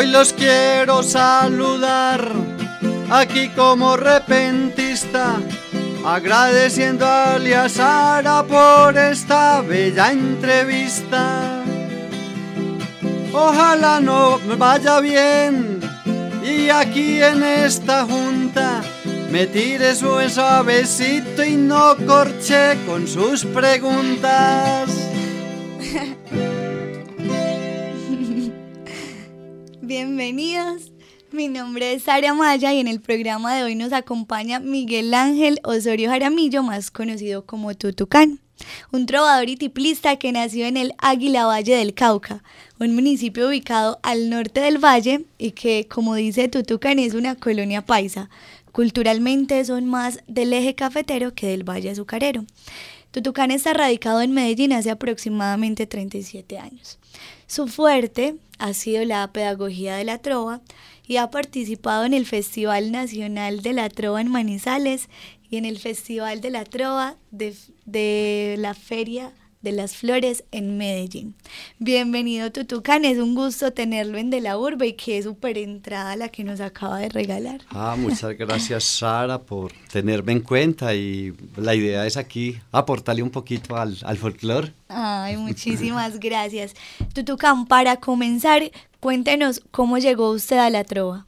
Hoy los quiero saludar aquí como repentista, agradeciendo a Sara por esta bella entrevista. Ojalá no vaya bien y aquí en esta junta me tire su suavecito y no corche con sus preguntas. Bienvenidos. Mi nombre es Sara Maya y en el programa de hoy nos acompaña Miguel Ángel Osorio Jaramillo, más conocido como Tutucán, un trovador y tiplista que nació en el Águila Valle del Cauca, un municipio ubicado al norte del valle y que, como dice Tutucán, es una colonia paisa. Culturalmente son más del eje cafetero que del valle azucarero. Tutucán está radicado en Medellín hace aproximadamente 37 años. Su fuerte ha sido la pedagogía de la trova y ha participado en el Festival Nacional de la Trova en Manizales y en el Festival de la Trova de, de la Feria de las Flores en Medellín. Bienvenido Tutucán, es un gusto tenerlo en De la Urbe y qué súper entrada la que nos acaba de regalar. Ah, muchas gracias Sara por tenerme en cuenta y la idea es aquí aportarle un poquito al, al folclore. Ay, muchísimas gracias. Tutucán, para comenzar, cuéntenos cómo llegó usted a la trova.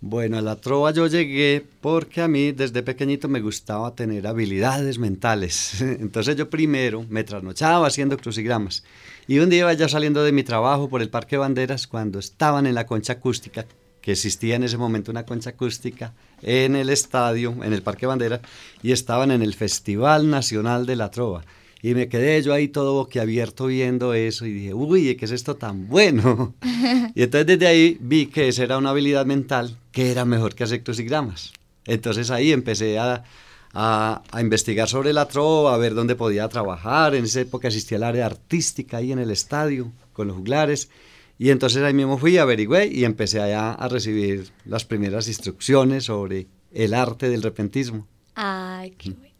Bueno, a la trova yo llegué porque a mí desde pequeñito me gustaba tener habilidades mentales. Entonces yo primero me trasnochaba haciendo crucigramas. Y un día iba ya saliendo de mi trabajo por el Parque Banderas cuando estaban en la concha acústica, que existía en ese momento una concha acústica en el estadio, en el Parque Banderas, y estaban en el Festival Nacional de la Trova. Y me quedé yo ahí todo boquiabierto viendo eso y dije, uy, ¿qué es esto tan bueno? y entonces desde ahí vi que esa era una habilidad mental que era mejor que hacer crucigramas. Entonces ahí empecé a, a, a, investigar sobre la trova, a ver dónde podía trabajar. En esa época existía el área artística ahí en el estadio con los juglares. Y entonces ahí mismo fui, averigüé y empecé allá a recibir las primeras instrucciones sobre el arte del repentismo. Ay, qué bueno.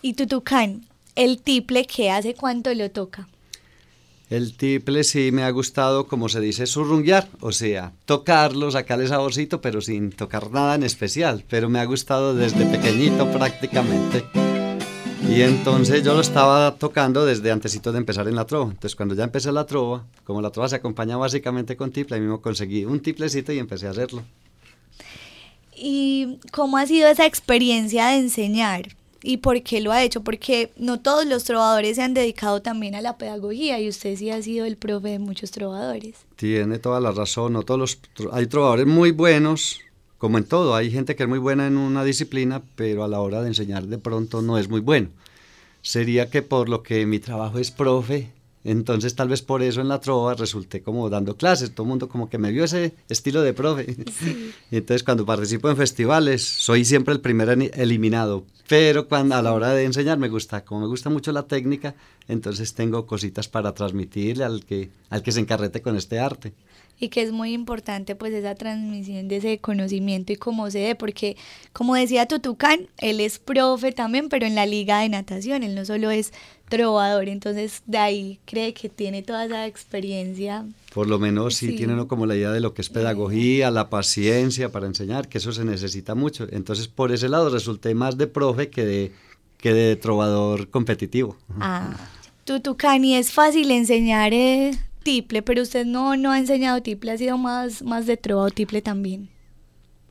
Y Tutucán, el tiple, ¿qué hace cuánto lo toca? El tiple sí me ha gustado, como se dice, surrunguear, o sea, tocarlo, sacarle saborcito, pero sin tocar nada en especial. Pero me ha gustado desde pequeñito prácticamente. Y entonces yo lo estaba tocando desde antesito de empezar en la trova. Entonces cuando ya empecé la trova, como la trova se acompaña básicamente con tiple, ahí mismo conseguí un tiplecito y empecé a hacerlo. ¿Y cómo ha sido esa experiencia de enseñar? ¿Y por qué lo ha hecho? Porque no todos los trovadores se han dedicado también a la pedagogía y usted sí ha sido el profe de muchos trovadores. Tiene toda la razón, no todos los hay trovadores muy buenos, como en todo, hay gente que es muy buena en una disciplina, pero a la hora de enseñar de pronto no es muy bueno. Sería que por lo que mi trabajo es profe, entonces tal vez por eso en la trova resulté como dando clases, todo el mundo como que me vio ese estilo de profe. Sí. Y entonces cuando participo en festivales soy siempre el primer eliminado, pero cuando a la hora de enseñar me gusta, como me gusta mucho la técnica, entonces tengo cositas para transmitirle al que, al que se encarrete con este arte y que es muy importante pues esa transmisión de ese conocimiento y cómo se dé, porque como decía Tutucán, él es profe también, pero en la liga de natación, él no solo es trovador, entonces de ahí cree que tiene toda esa experiencia. Por lo menos sí, sí. tiene uno como la idea de lo que es pedagogía, la paciencia para enseñar, que eso se necesita mucho. Entonces por ese lado resulté más de profe que de, que de trovador competitivo. Ah, Tutucán, ¿y es fácil enseñar eh, tiple, pero usted no, no ha enseñado tiple, ha sido más, más de trova o tiple también.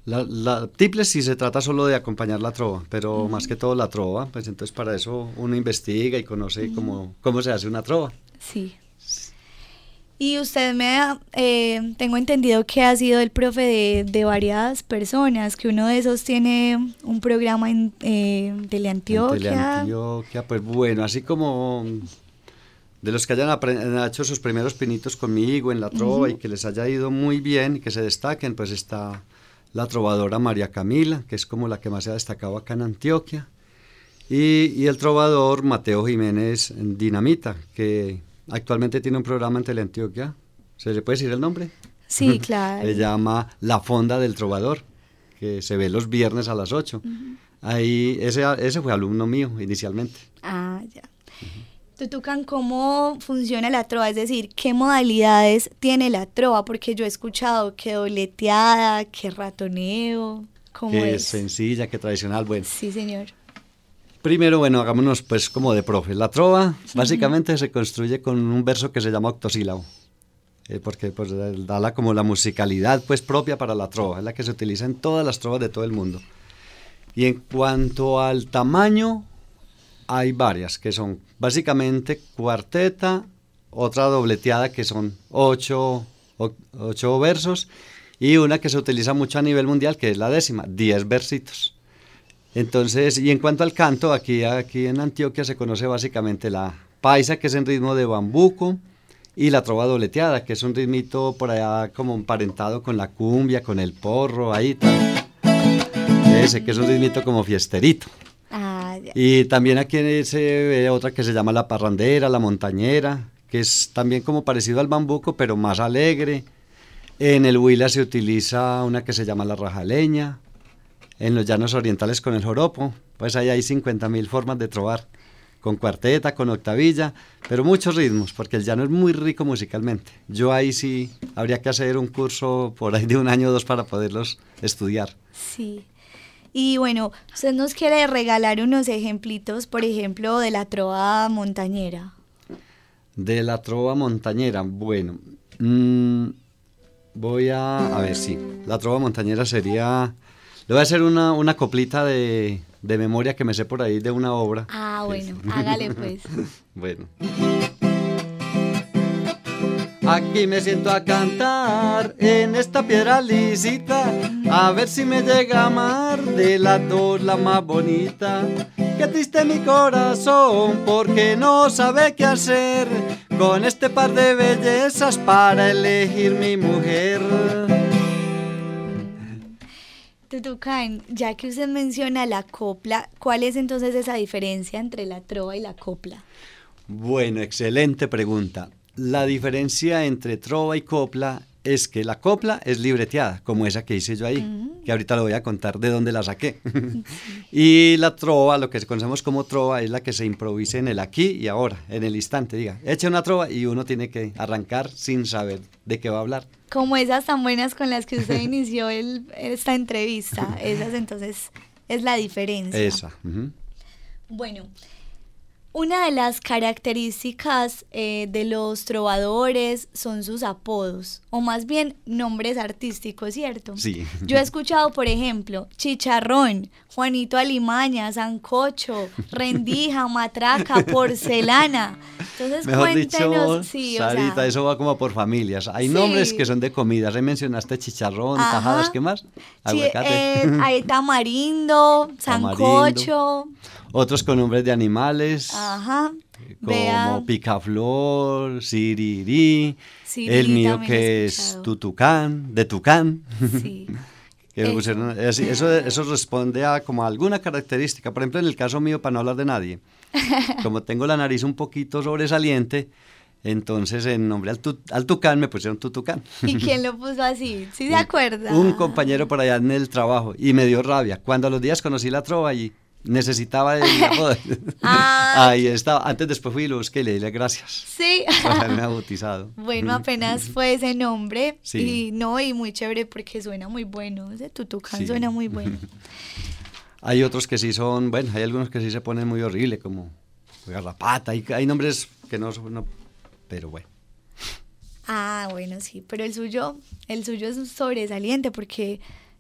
La, la tiple sí se trata solo de acompañar la trova, pero uh -huh. más que todo la trova, pues entonces para eso uno investiga y conoce uh -huh. cómo, cómo se hace una trova. Sí. Y usted me ha, eh, tengo entendido que ha sido el profe de, de, varias personas, que uno de esos tiene un programa en eh, Teleantioquia. Teleantioquia, pues bueno, así como de los que hayan hecho sus primeros pinitos conmigo en la trova uh -huh. y que les haya ido muy bien y que se destaquen, pues está la trovadora María Camila, que es como la que más se ha destacado acá en Antioquia, y, y el trovador Mateo Jiménez Dinamita, que actualmente tiene un programa en Teleantioquia. ¿Se le puede decir el nombre? Sí, claro. se llama La Fonda del Trovador, que se ve los viernes a las 8. Uh -huh. Ahí, ese, ese fue alumno mío inicialmente. Ah, ya. Uh -huh. Tutucan, ¿cómo funciona la trova? Es decir, ¿qué modalidades tiene la trova? Porque yo he escuchado que dobleteada, que ratoneo, ¿cómo que es? sencilla, que tradicional, bueno. Sí, señor. Primero, bueno, hagámonos pues como de profe. La trova básicamente se construye con un verso que se llama octosílabo, eh, porque pues da la, como la musicalidad pues propia para la trova, es la que se utiliza en todas las trovas de todo el mundo. Y en cuanto al tamaño, hay varias, que son básicamente cuarteta, otra dobleteada que son ocho, ocho versos, y una que se utiliza mucho a nivel mundial, que es la décima, diez versitos. Entonces, y en cuanto al canto, aquí, aquí en Antioquia se conoce básicamente la paisa, que es en ritmo de bambuco, y la trova dobleteada, que es un ritmito por allá como emparentado con la cumbia, con el porro, ahí tal. Ese, que es un ritmito como fiesterito. Y también aquí se ve otra que se llama la parrandera, la montañera, que es también como parecido al bambuco, pero más alegre. En el Huila se utiliza una que se llama la rajaleña. En los llanos orientales con el joropo, pues ahí hay 50.000 formas de trobar, con cuarteta, con octavilla, pero muchos ritmos, porque el llano es muy rico musicalmente. Yo ahí sí habría que hacer un curso por ahí de un año o dos para poderlos estudiar. Sí. Y bueno, usted nos quiere regalar unos ejemplitos, por ejemplo, de la trova montañera. De la trova montañera, bueno, mmm, voy a, a ver, sí, la trova montañera sería, le voy a hacer una, una coplita de, de memoria que me sé por ahí de una obra. Ah, bueno, hágale pues. bueno. Aquí me siento a cantar en esta piedra lisita, a ver si me llega a amar de las dos la más bonita. Qué triste mi corazón porque no sabe qué hacer con este par de bellezas para elegir mi mujer. Tutucan, ya que usted menciona la copla, ¿cuál es entonces esa diferencia entre la trova y la copla? Bueno, excelente pregunta. La diferencia entre trova y copla es que la copla es libreteada, como esa que hice yo ahí, que ahorita lo voy a contar de dónde la saqué. y la trova, lo que conocemos como trova, es la que se improvisa en el aquí y ahora, en el instante, diga, echa una trova y uno tiene que arrancar sin saber de qué va a hablar. Como esas tan buenas con las que usted inició el, esta entrevista, esas entonces es la diferencia. Esa. Bueno, una de las características eh, de los trovadores son sus apodos, o más bien nombres artísticos, ¿cierto? Sí. Yo he escuchado, por ejemplo, Chicharrón, Juanito Alimaña, Sancocho, Rendija, Matraca, Porcelana. Entonces, Mejor cuéntenos. sí, Sarita, eso va como por familias. Hay nombres que son de comidas. Ahí mencionaste chicharrón, tajadas, ¿qué más? Aguacate. Eh, hay tamarindo, sancocho. Otros con nombres de animales. Ajá. Como picaflor, sirirí. el mío que es tutucán, de tucán. Sí. eso, eso responde a como alguna característica. Por ejemplo, en el caso mío, para no hablar de nadie, como tengo la nariz un poquito sobresaliente, entonces en nombre al, al, tucán me pusieron tutucán. ¿Y quién lo puso así? ¿Sí de acuerdo? Un compañero por allá en el trabajo y me dio rabia. Cuando a los días conocí la trova y necesitaba el ah. Ahí estaba. Antes después fui y lo busqué y le di gracias. Sí. Por haberme bautizado. Bueno, apenas fue ese nombre. Sí. Y no, y muy chévere porque suena muy bueno. Ese tutucán suena muy bueno. hay otros que sí son, bueno, hay algunos que sí se ponen muy horrible, como garrapata. Hay, hay nombres que no son, pero bueno. Ah, bueno, sí, pero el suyo, el suyo es sobresaliente porque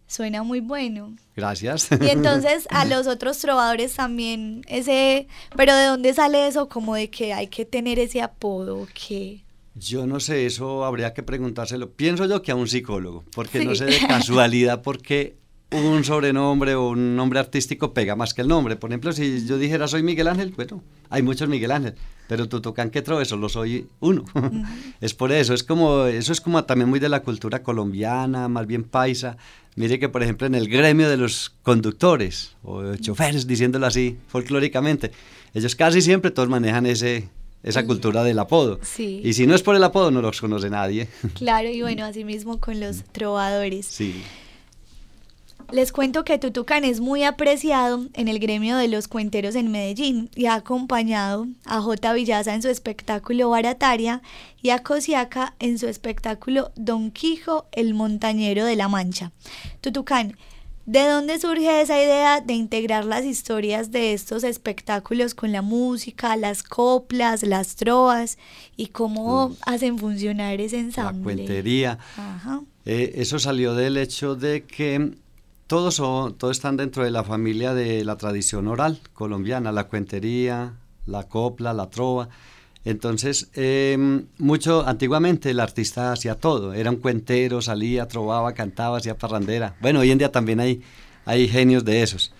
Suena muy bueno. Gracias. Y entonces a los otros trovadores también ese, pero ¿de dónde sale eso como de que hay que tener ese apodo que yo no sé, eso habría que preguntárselo. Pienso yo que a un psicólogo, porque no sé de casualidad porque un sobrenombre o un nombre artístico pega más que el nombre. Por ejemplo, si yo dijera soy Miguel Ángel, bueno, hay muchos Miguel Ángel, pero Tutucán que eso solo soy uno. es por eso, es como, eso es como también muy de la cultura colombiana, más bien paisa. Mire que, por ejemplo, en el gremio de los conductores o choferes, diciéndolo así folclóricamente, ellos casi siempre todos manejan ese, esa cultura del apodo. Sí. Y si no es por el apodo, no los conoce nadie. Claro, y bueno, así mismo con los trovadores. Sí. Les cuento que Tutucán es muy apreciado en el gremio de los cuenteros en Medellín y ha acompañado a J. Villaza en su espectáculo Barataria y a Cosiaca en su espectáculo Don Quijo, el montañero de la Mancha. Tutucán, ¿de dónde surge esa idea de integrar las historias de estos espectáculos con la música, las coplas, las trovas y cómo hacen funcionar ese ensamble? La cuentería. Ajá. Eh, eso salió del hecho de que todos, son, todos están dentro de la familia de la tradición oral colombiana, la cuentería, la copla, la trova. Entonces, eh, mucho antiguamente el artista hacía todo, era un cuentero, salía, trovaba, cantaba, hacía parrandera. Bueno, hoy en día también hay, hay genios de esos.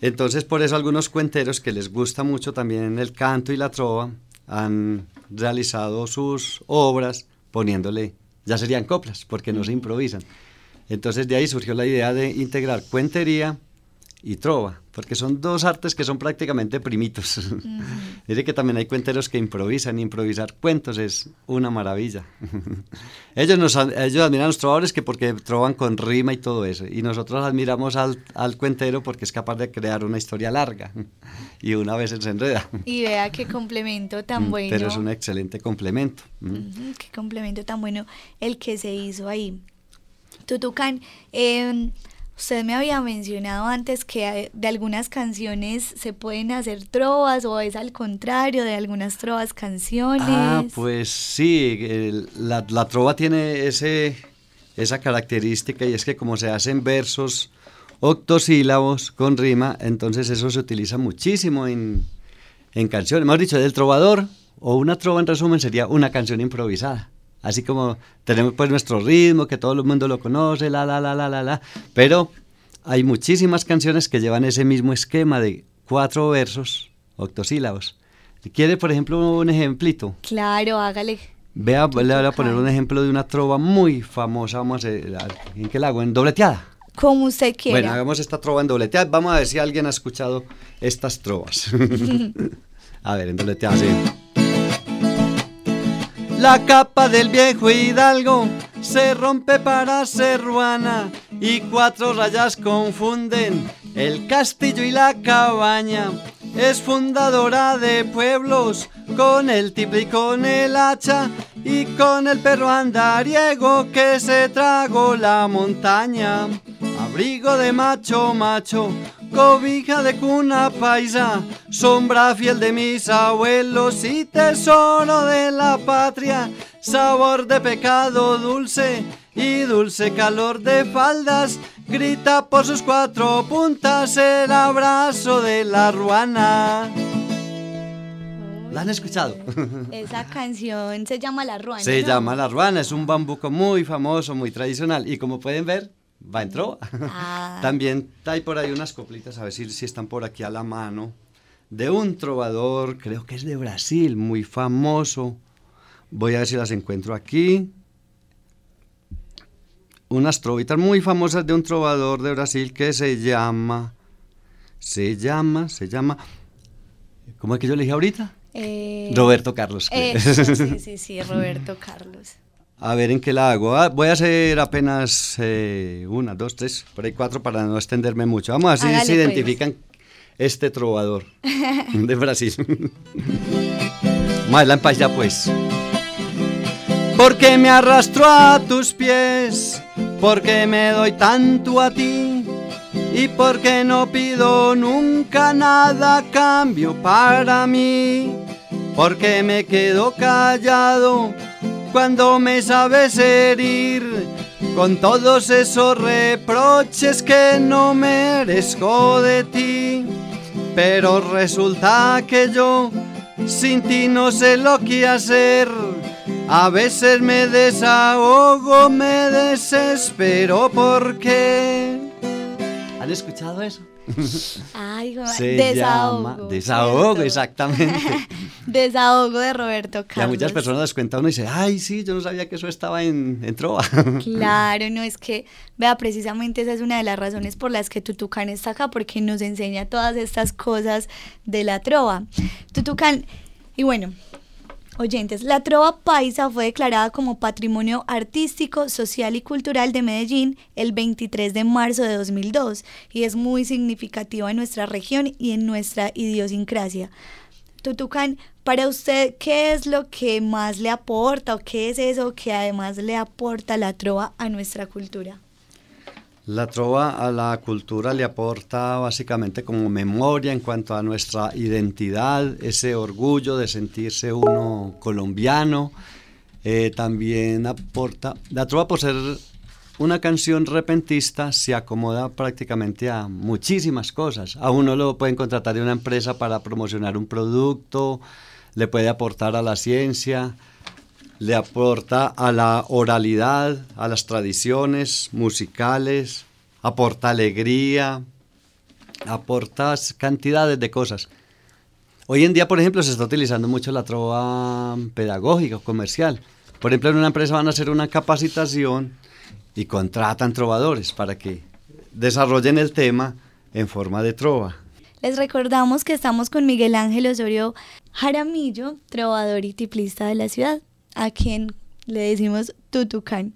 Entonces, por eso algunos cuenteros que les gusta mucho también el canto y la trova han realizado sus obras poniéndole, ya serían coplas, porque no se improvisan. Entonces de ahí surgió la idea de integrar cuentería y trova, porque son dos artes que son prácticamente primitos. Dice que también hay cuenteros que improvisan, improvisar cuentos es una maravilla. ellos, nos, ellos admiran a los trovadores que porque trovan con rima y todo eso, y nosotros admiramos al, al cuentero porque es capaz de crear una historia larga y una vez se enreda. Y vea qué complemento tan bueno. Pero es un excelente complemento. Qué complemento tan bueno el que se hizo ahí. Tutucán, eh, usted me había mencionado antes que de algunas canciones se pueden hacer trovas o es al contrario, de algunas trovas canciones. Ah, pues sí, la, la trova tiene ese, esa característica y es que como se hacen versos octosílabos con rima, entonces eso se utiliza muchísimo en, en canciones. Hemos dicho, del trovador o una trova en resumen sería una canción improvisada. Así como tenemos pues nuestro ritmo, que todo el mundo lo conoce, la, la, la, la, la, la. Pero hay muchísimas canciones que llevan ese mismo esquema de cuatro versos octosílabos. ¿Quiere, por ejemplo, un ejemplito? Claro, hágale. Vea, le voy a poner un ejemplo de una trova muy famosa. Vamos a hacer, ¿en qué la hago? En dobleteada. Como usted quiera. Bueno, hagamos esta trova en dobleteada. Vamos a ver si alguien ha escuchado estas trovas. a ver, en dobleteada, sí. La capa del viejo hidalgo se rompe para ser ruana y cuatro rayas confunden el castillo y la cabaña. Es fundadora de pueblos con el tiple y con el hacha y con el perro andariego que se tragó la montaña. Abrigo de macho macho, cobija de cuna paisa, sombra fiel de mis abuelos y tesoro de la patria, sabor de pecado dulce y dulce calor de faldas, grita por sus cuatro puntas el abrazo de la ruana. ¿La han escuchado? Esa canción se llama La Ruana. Se ¿no? llama la ruana, es un bambuco muy famoso, muy tradicional y como pueden ver, va en trova. Ah. También hay por ahí unas coplitas, a ver si, si están por aquí a la mano, de un trovador, creo que es de Brasil, muy famoso. Voy a ver si las encuentro aquí. Unas trovitas muy famosas de un trovador de Brasil que se llama, se llama, se llama, ¿cómo es que yo le dije ahorita? Eh, Roberto Carlos. sí, sí, sí, Roberto Carlos. A ver en qué la hago. Ah, voy a hacer apenas eh, una, dos, tres, por ahí cuatro para no extenderme mucho. Vamos a ver si Hágale, se pues. identifican este trovador de Brasil. Más la empalla pues. Porque me arrastro a tus pies, porque me doy tanto a ti y porque no pido nunca nada a cambio para mí, porque me quedo callado cuando me sabes herir con todos esos reproches que no merezco de ti. Pero resulta que yo sin ti no sé lo que hacer. A veces me desahogo, me desespero porque... ¿Han escuchado eso? Ay, Se desahogo. llama desahogo, ¿cierto? exactamente. Desahogo de Roberto Y a Carlos. muchas personas les cuenta uno y dice, ay, sí, yo no sabía que eso estaba en, en trova. Claro, no es que, vea, precisamente esa es una de las razones por las que Tutucán está acá, porque nos enseña todas estas cosas de la trova. Tutucán, y bueno, oyentes, la trova paisa fue declarada como Patrimonio Artístico, Social y Cultural de Medellín el 23 de marzo de 2002 y es muy significativa en nuestra región y en nuestra idiosincrasia. Tutucán, para usted, ¿qué es lo que más le aporta o qué es eso que además le aporta la trova a nuestra cultura? La trova a la cultura le aporta básicamente como memoria en cuanto a nuestra identidad, ese orgullo de sentirse uno colombiano. Eh, también aporta, la trova por ser una canción repentista se acomoda prácticamente a muchísimas cosas. A uno lo pueden contratar de una empresa para promocionar un producto, le puede aportar a la ciencia, le aporta a la oralidad, a las tradiciones musicales, aporta alegría, aporta cantidades de cosas. Hoy en día, por ejemplo, se está utilizando mucho la trova pedagógica o comercial. Por ejemplo, en una empresa van a hacer una capacitación y contratan trovadores para que desarrollen el tema en forma de trova. Les recordamos que estamos con Miguel Ángel Osorio Jaramillo, trovador y tiplista de la ciudad a quien le decimos Tutucán.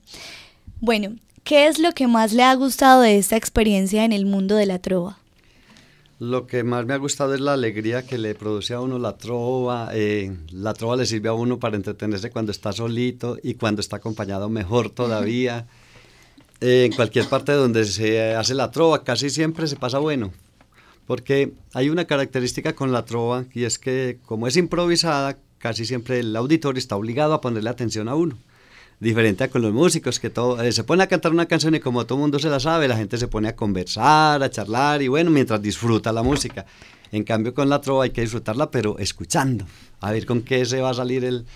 Bueno, ¿qué es lo que más le ha gustado de esta experiencia en el mundo de la trova? Lo que más me ha gustado es la alegría que le produce a uno la trova. Eh, la trova le sirve a uno para entretenerse cuando está solito y cuando está acompañado mejor todavía. Eh, en cualquier parte donde se hace la trova, casi siempre se pasa bueno. Porque hay una característica con la trova y es que como es improvisada, casi siempre el auditor está obligado a ponerle atención a uno. Diferente a con los músicos, que todo, eh, se pone a cantar una canción y como todo el mundo se la sabe, la gente se pone a conversar, a charlar y bueno, mientras disfruta la música. En cambio con la trova hay que disfrutarla, pero escuchando, a ver con qué se va a salir el,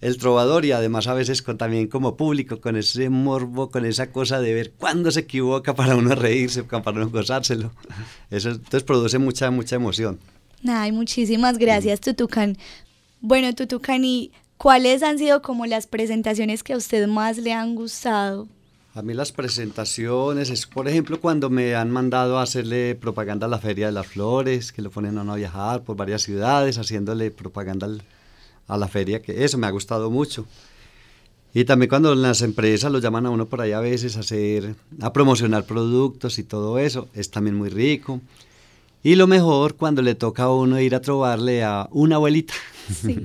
el trovador y además a veces con, también como público, con ese morbo, con esa cosa de ver cuándo se equivoca para uno reírse, para uno gozárselo. Eso entonces produce mucha, mucha emoción. Ay, muchísimas gracias, Tutucan. Bueno, Tutucani, ¿cuáles han sido como las presentaciones que a usted más le han gustado? A mí las presentaciones es, por ejemplo, cuando me han mandado a hacerle propaganda a la Feria de las Flores, que lo ponen a uno a viajar por varias ciudades, haciéndole propaganda a la feria, que eso me ha gustado mucho. Y también cuando las empresas lo llaman a uno por ahí a veces a hacer, a promocionar productos y todo eso, es también muy rico. Y lo mejor cuando le toca a uno ir a trobarle a una abuelita. Sí,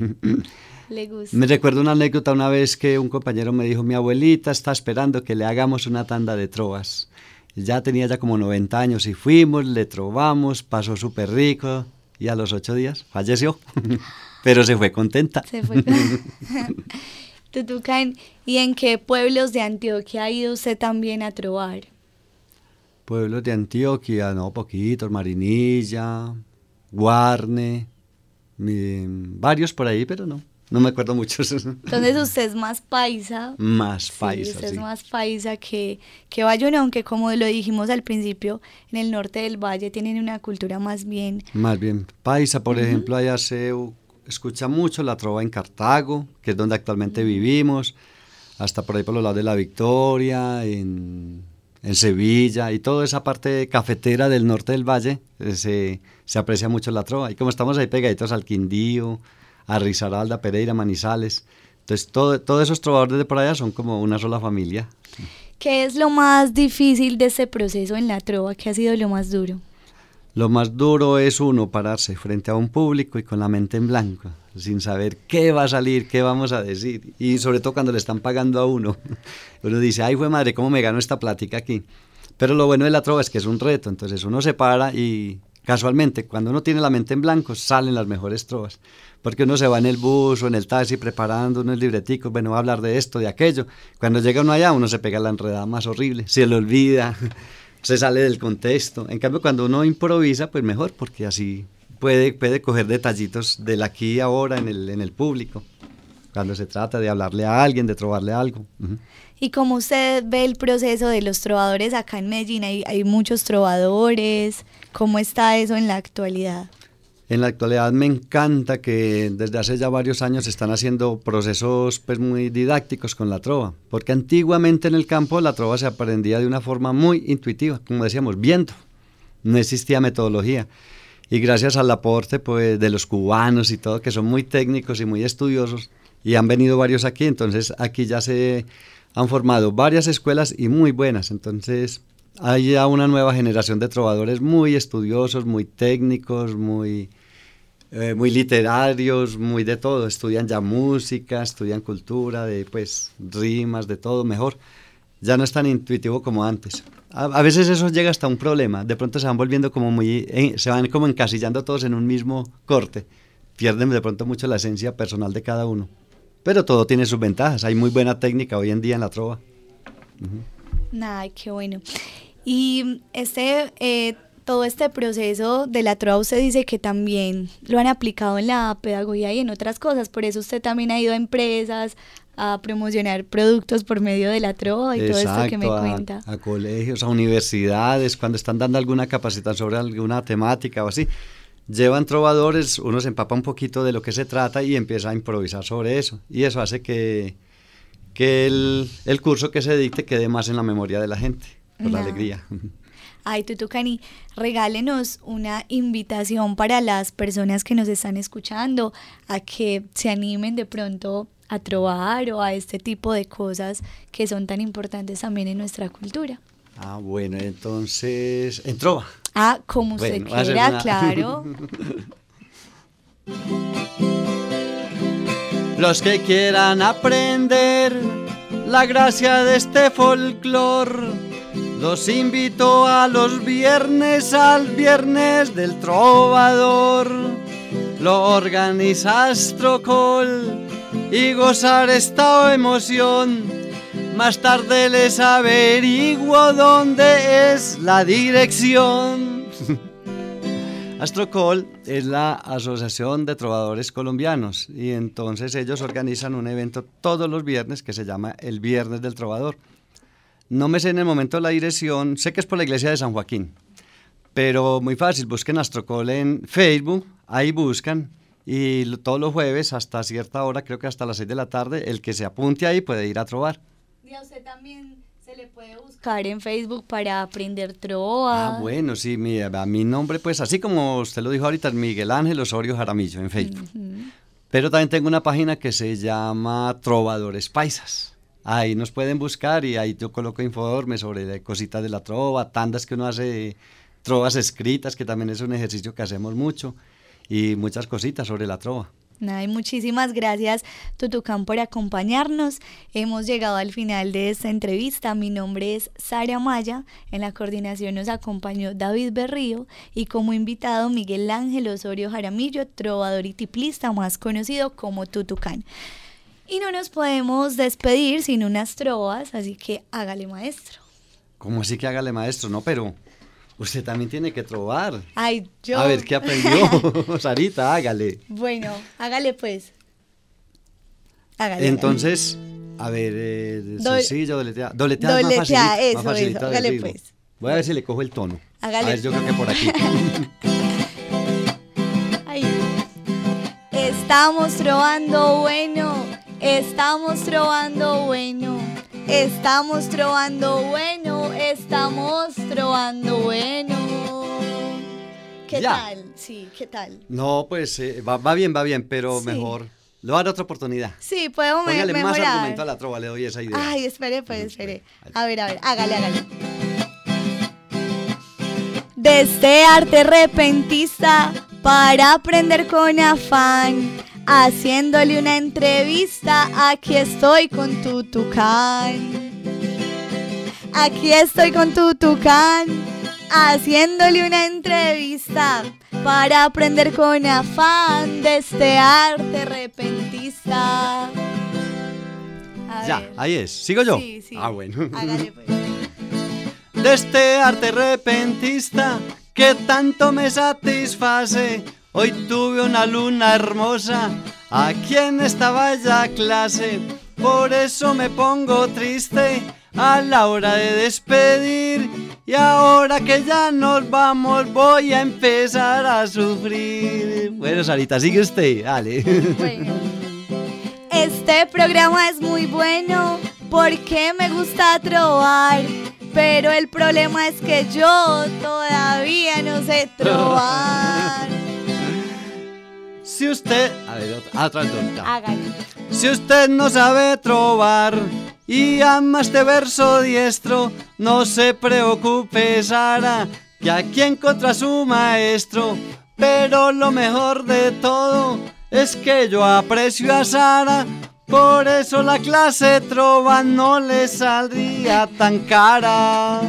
le gusta. Me recuerdo una anécdota una vez que un compañero me dijo, mi abuelita está esperando que le hagamos una tanda de trovas. Ya tenía ya como 90 años y fuimos, le trovamos, pasó súper rico y a los ocho días falleció, pero se fue contenta. Se fue. Tutucán, ¿y en qué pueblos de Antioquia ha ido usted también a trobar? Pueblos de Antioquia, no, poquitos, Marinilla, Guarne, varios por ahí, pero no, no me acuerdo muchos. Entonces usted es más paisa. Más paisa, sí. Usted es más paisa que, que Bayona, aunque como lo dijimos al principio, en el norte del valle tienen una cultura más bien... Más bien paisa, por ejemplo, allá se escucha mucho la trova en Cartago, que es donde actualmente vivimos, hasta por ahí por los lados de la Victoria, en en Sevilla y toda esa parte cafetera del norte del valle eh, se, se, aprecia mucho la trova. Y como estamos ahí pegaditos al Quindío, a Risaralda, Pereira, Manizales, entonces todo, todos esos trovadores de por allá son como una sola familia. ¿Qué es lo más difícil de ese proceso en la trova? ¿Qué ha sido lo más duro? Lo más duro es uno pararse frente a un público y con la mente en blanco, sin saber qué va a salir, qué vamos a decir. Y sobre todo cuando le están pagando a uno. Uno dice, ay, fue madre, ¿cómo me gano esta plática aquí? Pero lo bueno de la trova es que es un reto, entonces uno se para y casualmente, cuando uno tiene la mente en blanco, salen las mejores trovas. Porque uno se va en el bus o en el taxi preparando unos libreticos, bueno, va a hablar de esto, de aquello. Cuando llega uno allá, uno se pega la enredada más horrible, se le olvida se sale del contexto. En cambio, cuando uno improvisa, pues mejor, porque así puede, puede coger detallitos del aquí y ahora en el, en el público, cuando se trata de hablarle a alguien, de trobarle algo. Y como usted ve el proceso de los trovadores acá en Medellín, hay, hay muchos trovadores, ¿cómo está eso en la actualidad? En la actualidad me encanta que desde hace ya varios años están haciendo procesos pues, muy didácticos con la trova, porque antiguamente en el campo la trova se aprendía de una forma muy intuitiva, como decíamos, viento, no existía metodología. Y gracias al aporte pues, de los cubanos y todo, que son muy técnicos y muy estudiosos, y han venido varios aquí, entonces aquí ya se han formado varias escuelas y muy buenas, entonces hay ya una nueva generación de trovadores muy estudiosos, muy técnicos, muy, eh, muy literarios, muy de todo, estudian ya música, estudian cultura, de pues rimas, de todo mejor. Ya no es tan intuitivo como antes. A, veces eso llega hasta un problema, de pronto se van volviendo como muy, eh, se van como encasillando todos en un mismo corte, pierden de pronto mucho la esencia personal de cada uno. Pero todo tiene sus ventajas, hay muy buena técnica hoy en día en la trova. Ay, qué bueno. Y este, eh, todo este proceso de la trova usted dice que también lo han aplicado en la pedagogía y en otras cosas, por eso usted también ha ido a empresas a promocionar productos por medio de la trova y todo esto que me cuenta. A colegios, a universidades, cuando están dando alguna capacitación sobre alguna temática o así llevan trovadores, uno se empapa un poquito de lo que se trata y empieza a improvisar sobre eso. Y eso hace que, que el, el curso que se dicte quede más en la memoria de la gente por la alegría. Ay, Tutucani, regálenos una invitación para las personas que nos están escuchando a que se animen de pronto a trobar o a este tipo de cosas que son tan importantes también en nuestra cultura. Ah, bueno, entonces, en trova. Ah, como se quiera, claro. Los que quieran aprender la gracia de este folclor los invito a los viernes al viernes del trovador. Lo organiza Astrocol y gozar esta emoción. Más tarde les averiguo dónde es la dirección. Astrocol es la Asociación de Trovadores Colombianos y entonces ellos organizan un evento todos los viernes que se llama el Viernes del Trovador. No me sé en el momento la dirección, sé que es por la iglesia de San Joaquín, pero muy fácil, busquen Astrocol en Facebook, ahí buscan y todos los jueves hasta cierta hora, creo que hasta las 6 de la tarde, el que se apunte ahí puede ir a trobar. Y a usted también se le puede buscar en Facebook para aprender trova. Ah, bueno, sí, mi, a mi nombre, pues así como usted lo dijo ahorita, es Miguel Ángel Osorio Jaramillo en Facebook. Pero también tengo una página que se llama Trovadores Paisas. Ahí nos pueden buscar y ahí yo coloco informes sobre cositas de la trova, tandas que uno hace, trovas escritas, que también es un ejercicio que hacemos mucho, y muchas cositas sobre la trova. Ay, muchísimas gracias, Tutucán, por acompañarnos. Hemos llegado al final de esta entrevista. Mi nombre es Sara Maya. En la coordinación nos acompañó David Berrío y como invitado Miguel Ángel Osorio Jaramillo, trovador y tiplista más conocido como Tutucán. Y no nos podemos despedir sin unas trovas, así que hágale maestro. ¿Cómo así que hágale maestro? No, pero usted también tiene que trobar. Ay, yo. A ver, ¿qué aprendió? Sarita, hágale. Bueno, hágale pues. Hágale. Entonces, a ver, eh, sencillo. Doletea, doletea más facilita, eso, más facilita eso. Hágale pues. Voy a ver si le cojo el tono. Hágale. A ver, yo creo que por aquí. Ay. Estamos trovando bueno Estamos trovando bueno, estamos trovando bueno, estamos trovando bueno. ¿Qué tal? Sí, ¿qué tal? No, pues eh, va, bien, va bien, pero mejor. Le voy a dar otra oportunidad. Sí, podemos Póngale más argumento a la trova, le doy esa idea. Ay, espere, pues, espere. A ver, a ver, hágale, hágale. De este arte repentista para aprender con afán haciéndole una entrevista. Aquí estoy con Tutucán. Aquí estoy con Tutucán, haciéndole una entrevista para aprender con afán de este arte repentista. ya, ahí es. ¿Sigo yo? Sí, sí. Ah, bueno. Hágale pues. De este arte repentista que tanto me satisface Hoy tuve una luna hermosa aquí en esta bella clase. Por eso me pongo triste a la hora de despedir. Y ahora que ya nos vamos, voy a empezar a sufrir. Bueno, Sarita, sigue usted, dale. Bueno. Este programa es muy bueno porque me gusta trobar. Pero el problema es que yo todavía no sé trobar. Si usted... A ver, otra, otra, otra. Hágalo. Si usted no sabe trobar y ama este verso diestro, no se preocupe, Sara, que aquí encontra su maestro. Pero lo mejor de todo es que yo aprecio a Sara, por eso la clase trova no le saldría tan cara.